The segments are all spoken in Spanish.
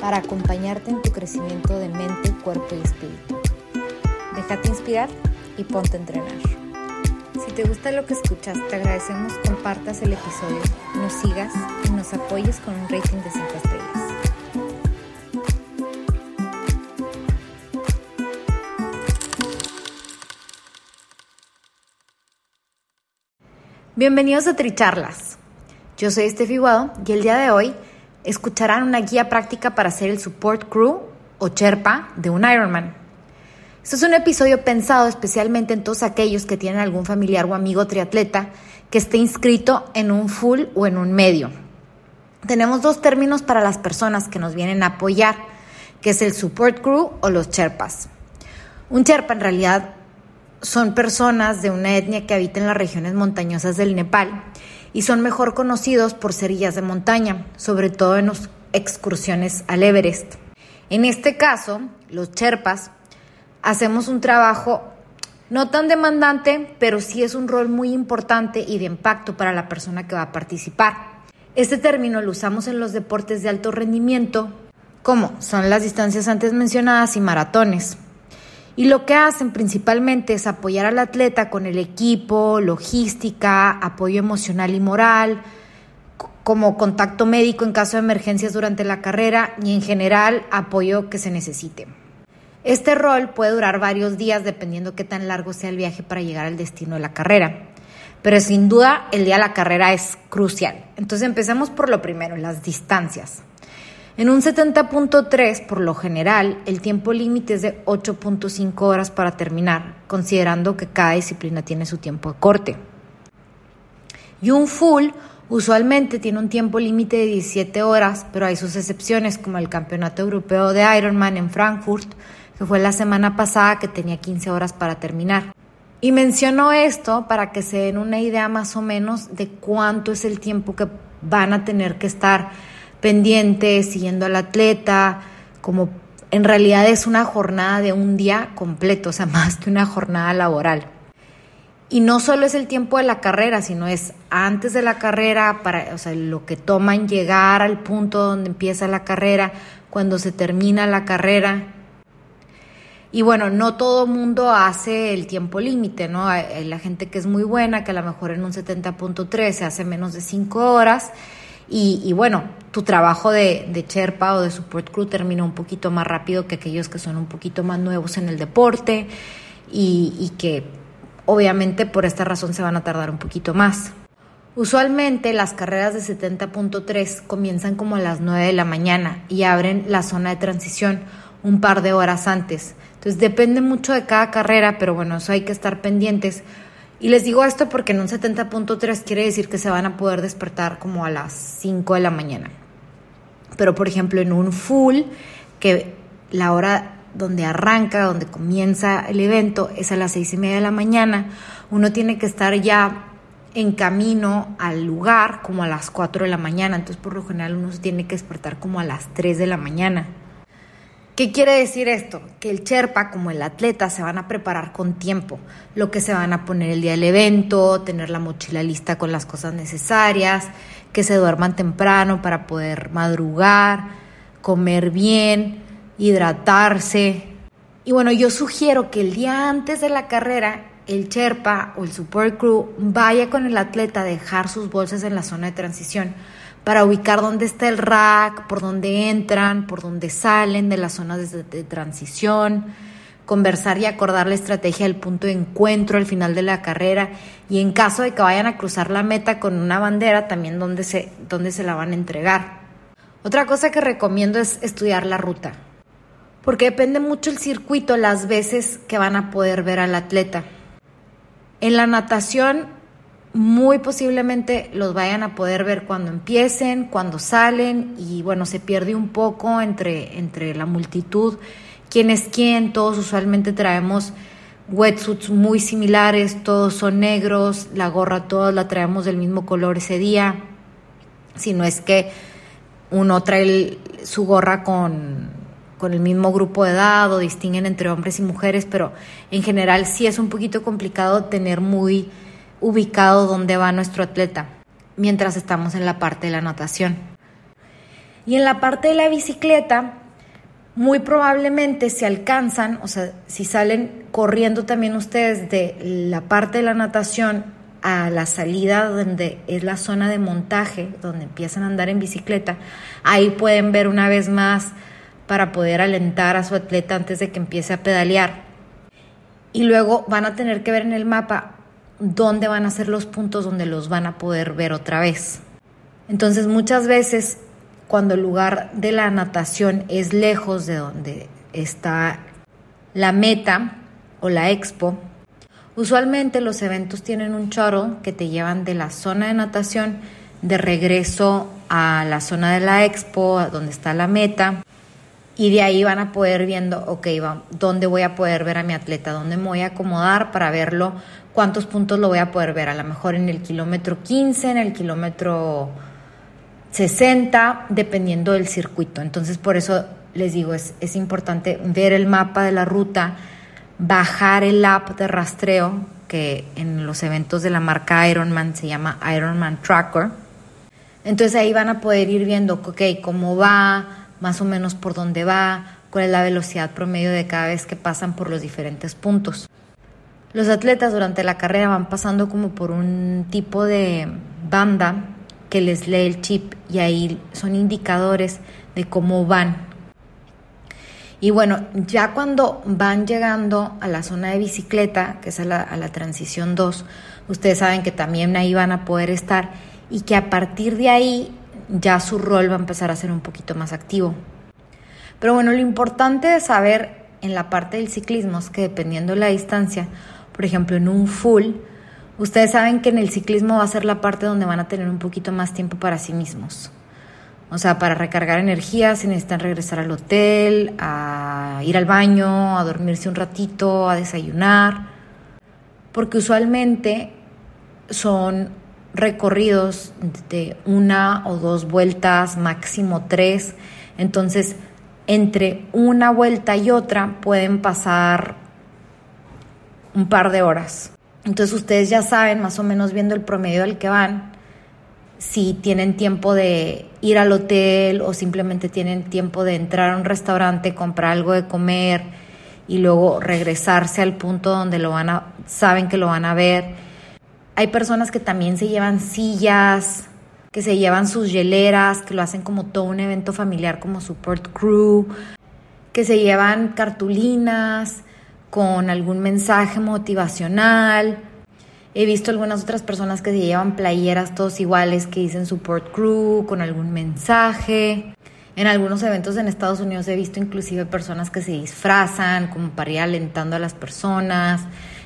para acompañarte en tu crecimiento de mente, cuerpo y espíritu. Déjate inspirar y ponte a entrenar. Si te gusta lo que escuchas, te agradecemos compartas el episodio, nos sigas y nos apoyes con un rating de 5 estrellas. Bienvenidos a Tricharlas. Yo soy Estefi Guado y el día de hoy escucharán una guía práctica para ser el support crew o Sherpa de un Ironman. Este es un episodio pensado especialmente en todos aquellos que tienen algún familiar o amigo triatleta que esté inscrito en un full o en un medio. Tenemos dos términos para las personas que nos vienen a apoyar, que es el support crew o los Sherpas. Un Sherpa en realidad son personas de una etnia que habita en las regiones montañosas del Nepal y son mejor conocidos por ser guías de montaña, sobre todo en las excursiones al Everest. En este caso, los Sherpas hacemos un trabajo no tan demandante, pero sí es un rol muy importante y de impacto para la persona que va a participar. Este término lo usamos en los deportes de alto rendimiento, como son las distancias antes mencionadas y maratones. Y lo que hacen principalmente es apoyar al atleta con el equipo, logística, apoyo emocional y moral, como contacto médico en caso de emergencias durante la carrera y en general apoyo que se necesite. Este rol puede durar varios días dependiendo qué tan largo sea el viaje para llegar al destino de la carrera. Pero sin duda el día de la carrera es crucial. Entonces empecemos por lo primero, las distancias. En un 70.3, por lo general, el tiempo límite es de 8.5 horas para terminar, considerando que cada disciplina tiene su tiempo de corte. Y un full usualmente tiene un tiempo límite de 17 horas, pero hay sus excepciones, como el Campeonato Europeo de Ironman en Frankfurt, que fue la semana pasada que tenía 15 horas para terminar. Y menciono esto para que se den una idea más o menos de cuánto es el tiempo que van a tener que estar pendiente, siguiendo al atleta, como en realidad es una jornada de un día completo, o sea, más que una jornada laboral. Y no solo es el tiempo de la carrera, sino es antes de la carrera, para, o sea, lo que toma en llegar al punto donde empieza la carrera, cuando se termina la carrera. Y bueno, no todo mundo hace el tiempo límite, ¿no? Hay, la gente que es muy buena, que a lo mejor en un 70.3 se hace menos de 5 horas y, bueno, tu trabajo de, de Sherpa o de Support Crew termina un poquito más rápido que aquellos que son un poquito más nuevos en el deporte y, y que obviamente por esta razón se van a tardar un poquito más. Usualmente las carreras de 70.3 comienzan como a las 9 de la mañana y abren la zona de transición un par de horas antes. Entonces depende mucho de cada carrera, pero bueno, eso hay que estar pendientes y les digo esto porque en un 70.3 quiere decir que se van a poder despertar como a las 5 de la mañana. Pero por ejemplo en un full, que la hora donde arranca, donde comienza el evento es a las 6 y media de la mañana, uno tiene que estar ya en camino al lugar como a las 4 de la mañana. Entonces por lo general uno se tiene que despertar como a las 3 de la mañana. ¿Qué quiere decir esto? Que el Sherpa, como el atleta, se van a preparar con tiempo. Lo que se van a poner el día del evento, tener la mochila lista con las cosas necesarias, que se duerman temprano para poder madrugar, comer bien, hidratarse. Y bueno, yo sugiero que el día antes de la carrera, el Sherpa o el Support Crew vaya con el atleta a dejar sus bolsas en la zona de transición para ubicar dónde está el rack, por dónde entran, por dónde salen de las zonas de, transición, conversar y acordar la estrategia del punto de encuentro al final de la carrera y en caso de que vayan a cruzar la meta con una bandera, también dónde se, dónde se la van a entregar. Otra cosa que recomiendo es estudiar la ruta, porque depende mucho el circuito las veces que van a poder ver al atleta. En la natación muy posiblemente los vayan a poder ver cuando empiecen, cuando salen y bueno, se pierde un poco entre, entre la multitud quién es quién, todos usualmente traemos wetsuits muy similares, todos son negros, la gorra todos la traemos del mismo color ese día, si no es que uno trae su gorra con, con el mismo grupo de edad o distinguen entre hombres y mujeres, pero en general sí es un poquito complicado tener muy ubicado dónde va nuestro atleta mientras estamos en la parte de la natación. Y en la parte de la bicicleta, muy probablemente se alcanzan, o sea, si salen corriendo también ustedes de la parte de la natación a la salida donde es la zona de montaje, donde empiezan a andar en bicicleta, ahí pueden ver una vez más para poder alentar a su atleta antes de que empiece a pedalear. Y luego van a tener que ver en el mapa dónde van a ser los puntos donde los van a poder ver otra vez. Entonces muchas veces cuando el lugar de la natación es lejos de donde está la meta o la expo, Usualmente los eventos tienen un choro que te llevan de la zona de natación de regreso a la zona de la expo, donde está la meta, y de ahí van a poder viendo, ok, ¿dónde voy a poder ver a mi atleta? ¿Dónde me voy a acomodar para verlo? ¿Cuántos puntos lo voy a poder ver? A lo mejor en el kilómetro 15, en el kilómetro 60, dependiendo del circuito. Entonces, por eso les digo, es, es importante ver el mapa de la ruta bajar el app de rastreo que en los eventos de la marca Ironman se llama Ironman Tracker. Entonces ahí van a poder ir viendo, ok, cómo va, más o menos por dónde va, cuál es la velocidad promedio de cada vez que pasan por los diferentes puntos. Los atletas durante la carrera van pasando como por un tipo de banda que les lee el chip y ahí son indicadores de cómo van y bueno, ya cuando van llegando a la zona de bicicleta, que es a la, transición 2, ustedes saben que también ahí van a poder estar y que a partir de ahí ya su rol va a empezar a ser un poquito más activo. Pero bueno, lo importante de saber en la parte del ciclismo es que dependiendo de la distancia, por ejemplo, en un full, ustedes saben que en el ciclismo va a ser la parte donde van a tener un poquito más tiempo para sí mismos. O sea, para recargar energía se necesitan regresar al hotel, a ir al baño, a dormirse un ratito, a desayunar, porque usualmente son recorridos de una o dos vueltas, máximo tres. Entonces, entre una vuelta y otra pueden pasar un par de horas. Entonces ustedes ya saben, más o menos viendo el promedio al que van, si tienen tiempo de ir al hotel o simplemente tienen tiempo de entrar a un restaurante, comprar algo de comer y luego regresarse al punto donde lo van a, saben que lo van a ver. Hay personas que también se llevan sillas, que se llevan sus hieleras, que lo hacen como todo un evento familiar como support crew, que se llevan cartulinas con algún mensaje motivacional He visto algunas otras personas que se llevan playeras todos iguales que dicen support crew con algún mensaje. En algunos eventos en Estados Unidos he visto inclusive personas que se disfrazan como para ir alentando a las personas.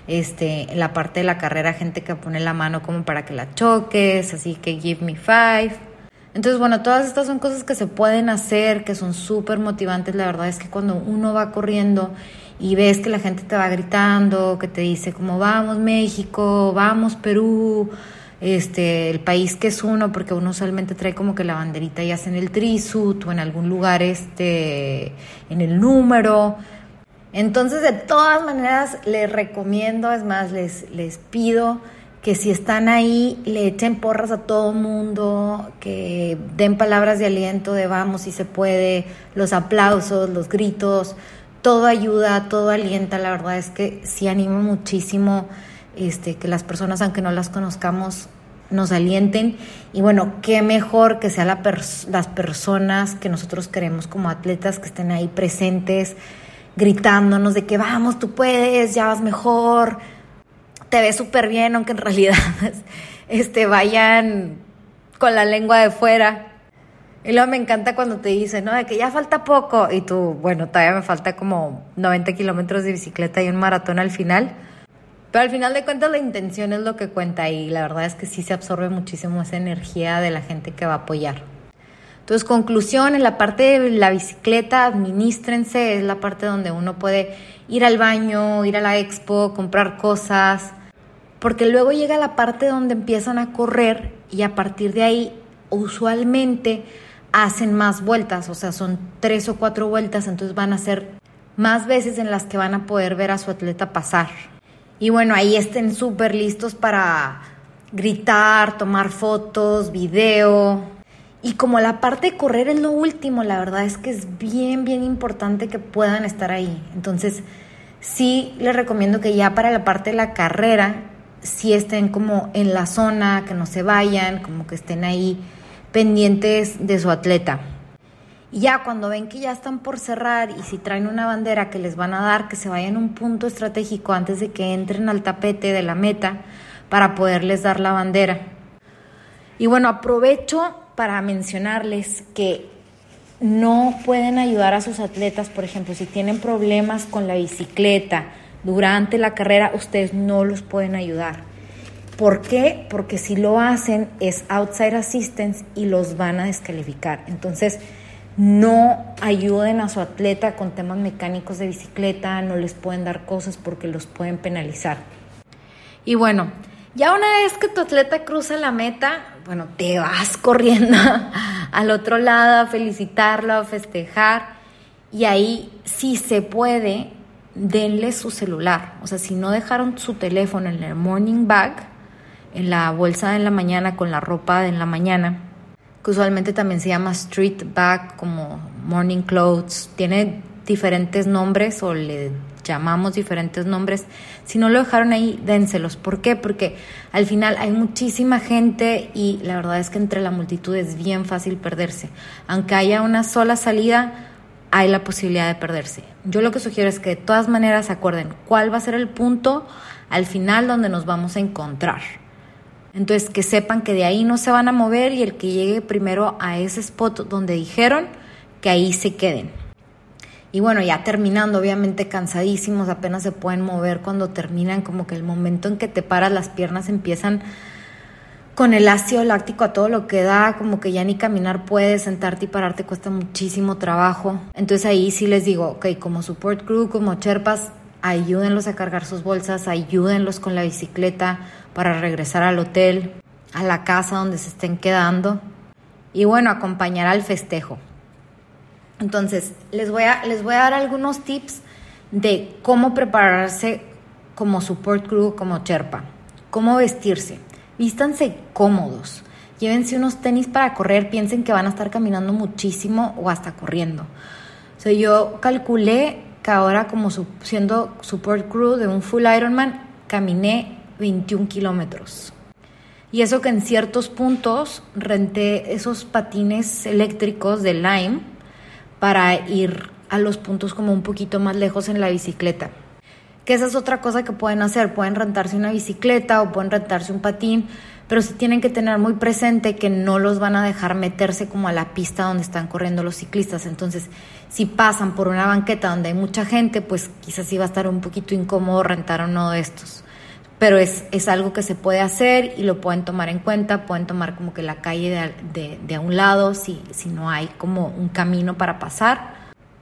Este, en la parte de la carrera gente que pone la mano como para que la choques, así que give me five. Entonces, bueno, todas estas son cosas que se pueden hacer, que son súper motivantes. La verdad es que cuando uno va corriendo y ves que la gente te va gritando, que te dice como vamos México, vamos Perú, este, el país que es uno, porque uno usualmente trae como que la banderita ya sea en el trisut o en algún lugar este, en el número. Entonces, de todas maneras, les recomiendo, es más, les, les pido que si están ahí, le echen porras a todo mundo, que den palabras de aliento de vamos si se puede, los aplausos, los gritos, todo ayuda, todo alienta, la verdad es que sí animo muchísimo este, que las personas, aunque no las conozcamos, nos alienten. Y bueno, qué mejor que sean la las personas que nosotros queremos como atletas que estén ahí presentes, gritándonos de que vamos, tú puedes, ya vas mejor, te ves súper bien, aunque en realidad este, vayan con la lengua de fuera y luego me encanta cuando te dicen, ¿no? De que ya falta poco. Y tú, bueno, todavía me falta como 90 kilómetros de bicicleta y un maratón al final. Pero al final de cuentas la intención es lo que cuenta y la verdad es que sí se absorbe muchísimo esa energía de la gente que va a apoyar. Entonces, conclusión, en la parte de la bicicleta, administrense, es la parte donde uno puede ir al baño, ir a la expo, comprar cosas, porque luego llega la parte donde empiezan a correr y a partir de ahí usualmente hacen más vueltas, o sea, son tres o cuatro vueltas, entonces van a ser más veces en las que van a poder ver a su atleta pasar. Y bueno, ahí estén súper listos para gritar, tomar fotos, video, y como la parte de correr es lo último, la verdad es que es bien, bien importante que puedan estar ahí. Entonces, sí les recomiendo que ya para la parte de la carrera, sí estén como en la zona, que no se vayan, como que estén ahí pendientes de su atleta. Y ya cuando ven que ya están por cerrar y si traen una bandera que les van a dar, que se vayan a un punto estratégico antes de que entren al tapete de la meta para poderles dar la bandera. Y bueno, aprovecho para mencionarles que no pueden ayudar a sus atletas, por ejemplo, si tienen problemas con la bicicleta durante la carrera, ustedes no los pueden ayudar. ¿Por qué? Porque si lo hacen es outside assistance y los van a descalificar. Entonces, no ayuden a su atleta con temas mecánicos de bicicleta, no les pueden dar cosas porque los pueden penalizar. Y bueno, ya una vez que tu atleta cruza la meta, bueno, te vas corriendo al otro lado a felicitarlo, a festejar. Y ahí, si se puede, denle su celular. O sea, si no dejaron su teléfono en el morning bag, en la bolsa de la mañana con la ropa de la mañana, que usualmente también se llama street bag, como morning clothes, tiene diferentes nombres o le llamamos diferentes nombres, si no lo dejaron ahí, dénselos. ¿Por qué? Porque al final hay muchísima gente y la verdad es que entre la multitud es bien fácil perderse. Aunque haya una sola salida, hay la posibilidad de perderse. Yo lo que sugiero es que de todas maneras acuerden cuál va a ser el punto al final donde nos vamos a encontrar. Entonces que sepan que de ahí no se van a mover y el que llegue primero a ese spot donde dijeron que ahí se queden. Y bueno, ya terminando, obviamente cansadísimos, apenas se pueden mover cuando terminan, como que el momento en que te paras las piernas empiezan con el ácido láctico a todo lo que da, como que ya ni caminar puedes, sentarte y pararte cuesta muchísimo trabajo. Entonces ahí sí les digo, ok, como support crew, como cherpas, ayúdenlos a cargar sus bolsas, ayúdenlos con la bicicleta para regresar al hotel, a la casa donde se estén quedando y bueno, acompañar al festejo. Entonces, les voy a, les voy a dar algunos tips de cómo prepararse como support crew, como Sherpa. Cómo vestirse. Vístanse cómodos. Llévense unos tenis para correr. Piensen que van a estar caminando muchísimo o hasta corriendo. O sea, yo calculé que ahora como siendo support crew de un full Ironman, caminé 21 kilómetros. Y eso que en ciertos puntos renté esos patines eléctricos de Lime para ir a los puntos como un poquito más lejos en la bicicleta. Que esa es otra cosa que pueden hacer, pueden rentarse una bicicleta o pueden rentarse un patín, pero sí tienen que tener muy presente que no los van a dejar meterse como a la pista donde están corriendo los ciclistas. Entonces, si pasan por una banqueta donde hay mucha gente, pues quizás sí va a estar un poquito incómodo rentar uno de estos. Pero es, es algo que se puede hacer y lo pueden tomar en cuenta, pueden tomar como que la calle de, de, de a un lado si, si no hay como un camino para pasar.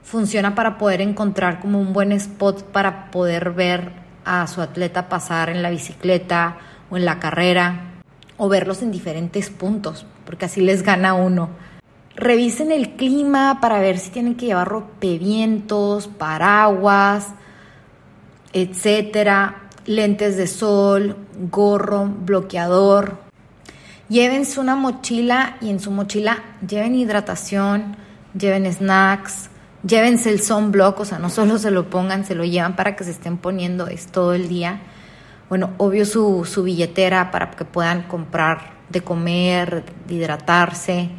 Funciona para poder encontrar como un buen spot para poder ver a su atleta pasar en la bicicleta o en la carrera o verlos en diferentes puntos, porque así les gana uno. Revisen el clima para ver si tienen que llevar rompevientos, paraguas, etcétera lentes de sol, gorro, bloqueador. Llévense una mochila y en su mochila lleven hidratación, lleven snacks, llévense el sunblock, o sea, no solo se lo pongan, se lo llevan para que se estén poniendo es todo el día. Bueno, obvio su, su billetera para que puedan comprar de comer, de hidratarse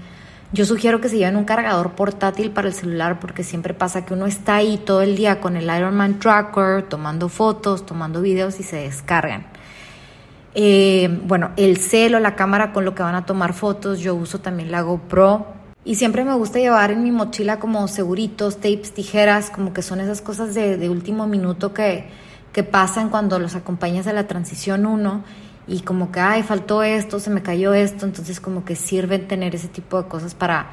yo sugiero que se lleven un cargador portátil para el celular porque siempre pasa que uno está ahí todo el día con el Ironman Tracker, tomando fotos, tomando videos y se descargan. Eh, bueno, el celo, la cámara con lo que van a tomar fotos, yo uso también la GoPro. Y siempre me gusta llevar en mi mochila como seguritos, tapes, tijeras, como que son esas cosas de, de último minuto que, que pasan cuando los acompañas a la transición 1 y como que, ay, faltó esto, se me cayó esto, entonces como que sirven tener ese tipo de cosas para,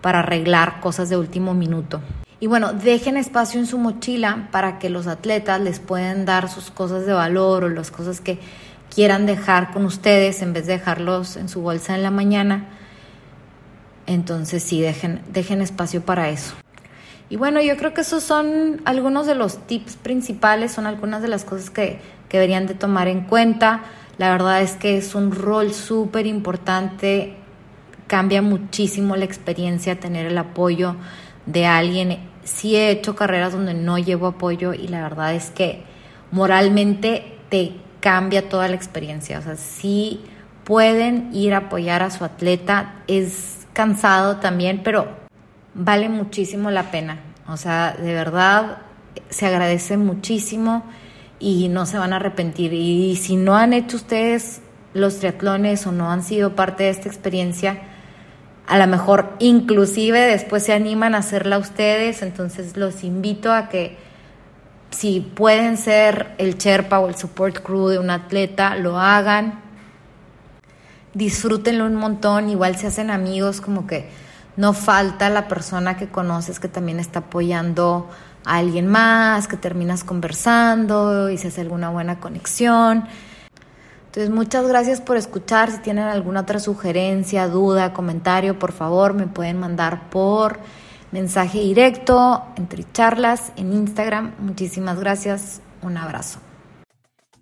para arreglar cosas de último minuto. Y bueno, dejen espacio en su mochila para que los atletas les puedan dar sus cosas de valor o las cosas que quieran dejar con ustedes en vez de dejarlos en su bolsa en la mañana. Entonces sí, dejen, dejen espacio para eso. Y bueno, yo creo que esos son algunos de los tips principales, son algunas de las cosas que, que deberían de tomar en cuenta. La verdad es que es un rol súper importante, cambia muchísimo la experiencia tener el apoyo de alguien. Sí he hecho carreras donde no llevo apoyo y la verdad es que moralmente te cambia toda la experiencia. O sea, sí pueden ir a apoyar a su atleta, es cansado también, pero vale muchísimo la pena. O sea, de verdad se agradece muchísimo y no se van a arrepentir. Y si no han hecho ustedes los triatlones o no han sido parte de esta experiencia, a lo mejor inclusive después se animan a hacerla ustedes, entonces los invito a que si pueden ser el Sherpa o el support crew de un atleta, lo hagan. Disfrútenlo un montón, igual se hacen amigos, como que no falta la persona que conoces que también está apoyando a alguien más, que terminas conversando y se hace alguna buena conexión. Entonces, muchas gracias por escuchar. Si tienen alguna otra sugerencia, duda, comentario, por favor, me pueden mandar por mensaje directo, entre charlas, en Instagram. Muchísimas gracias. Un abrazo.